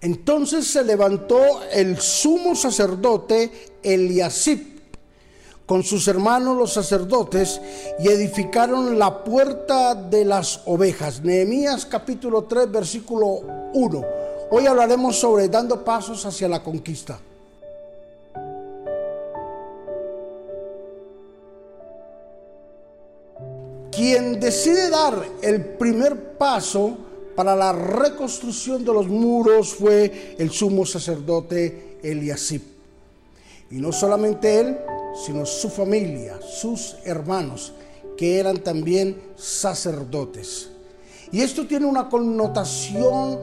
Entonces se levantó el sumo sacerdote Eliasib con sus hermanos los sacerdotes y edificaron la puerta de las ovejas. Nehemías capítulo 3 versículo 1. Hoy hablaremos sobre dando pasos hacia la conquista. Quien decide dar el primer paso para la reconstrucción de los muros fue el sumo sacerdote Eliasib. Y no solamente él, sino su familia, sus hermanos, que eran también sacerdotes. Y esto tiene una connotación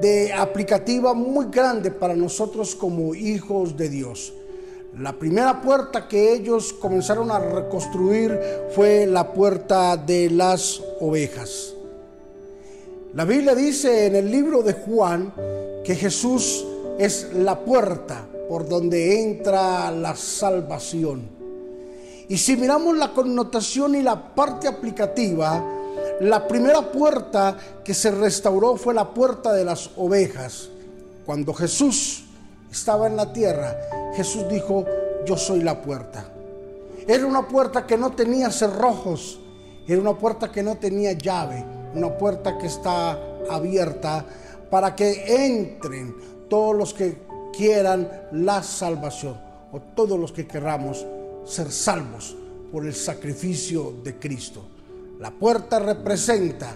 de aplicativa muy grande para nosotros como hijos de Dios. La primera puerta que ellos comenzaron a reconstruir fue la puerta de las ovejas. La Biblia dice en el libro de Juan que Jesús es la puerta por donde entra la salvación. Y si miramos la connotación y la parte aplicativa, la primera puerta que se restauró fue la puerta de las ovejas. Cuando Jesús estaba en la tierra, Jesús dijo, yo soy la puerta. Era una puerta que no tenía cerrojos, era una puerta que no tenía llave, una puerta que está abierta para que entren todos los que quieran la salvación o todos los que querramos ser salvos por el sacrificio de Cristo. La puerta representa,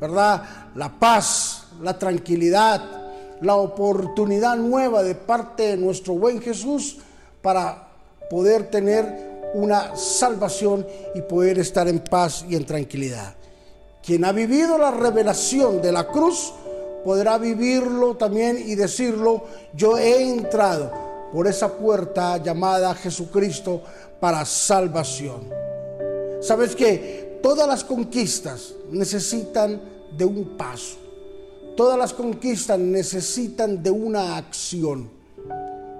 ¿verdad? La paz, la tranquilidad, la oportunidad nueva de parte de nuestro buen Jesús para poder tener una salvación y poder estar en paz y en tranquilidad. Quien ha vivido la revelación de la cruz podrá vivirlo también y decirlo, yo he entrado por esa puerta llamada Jesucristo para salvación. Sabes que todas las conquistas necesitan de un paso. Todas las conquistas necesitan de una acción.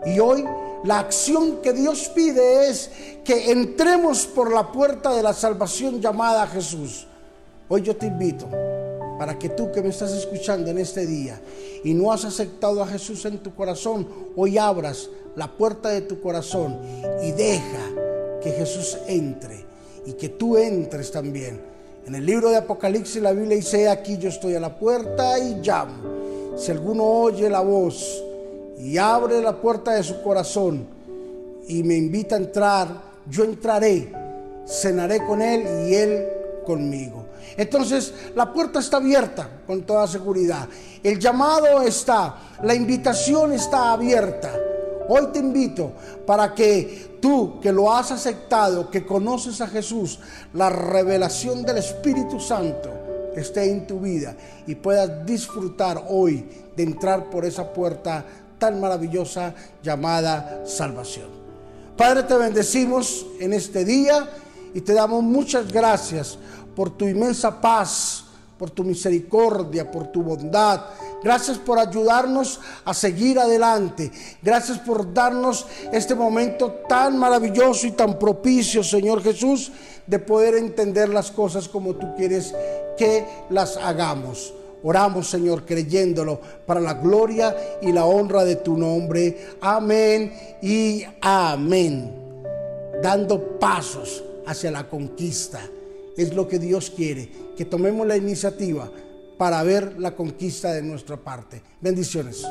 Y hoy la acción que Dios pide es que entremos por la puerta de la salvación llamada Jesús. Hoy yo te invito para que tú que me estás escuchando en este día y no has aceptado a Jesús en tu corazón, hoy abras la puerta de tu corazón y deja que Jesús entre y que tú entres también en el libro de Apocalipsis la Biblia dice, aquí yo estoy a la puerta y llamo. Si alguno oye la voz y abre la puerta de su corazón y me invita a entrar, yo entraré, cenaré con él y él conmigo. Entonces la puerta está abierta con toda seguridad. El llamado está, la invitación está abierta. Hoy te invito para que tú que lo has aceptado, que conoces a Jesús, la revelación del Espíritu Santo esté en tu vida y puedas disfrutar hoy de entrar por esa puerta tan maravillosa llamada salvación. Padre, te bendecimos en este día y te damos muchas gracias por tu inmensa paz, por tu misericordia, por tu bondad. Gracias por ayudarnos a seguir adelante. Gracias por darnos este momento tan maravilloso y tan propicio, Señor Jesús, de poder entender las cosas como tú quieres que las hagamos. Oramos, Señor, creyéndolo para la gloria y la honra de tu nombre. Amén y amén. Dando pasos hacia la conquista. Es lo que Dios quiere, que tomemos la iniciativa para ver la conquista de nuestra parte. Bendiciones.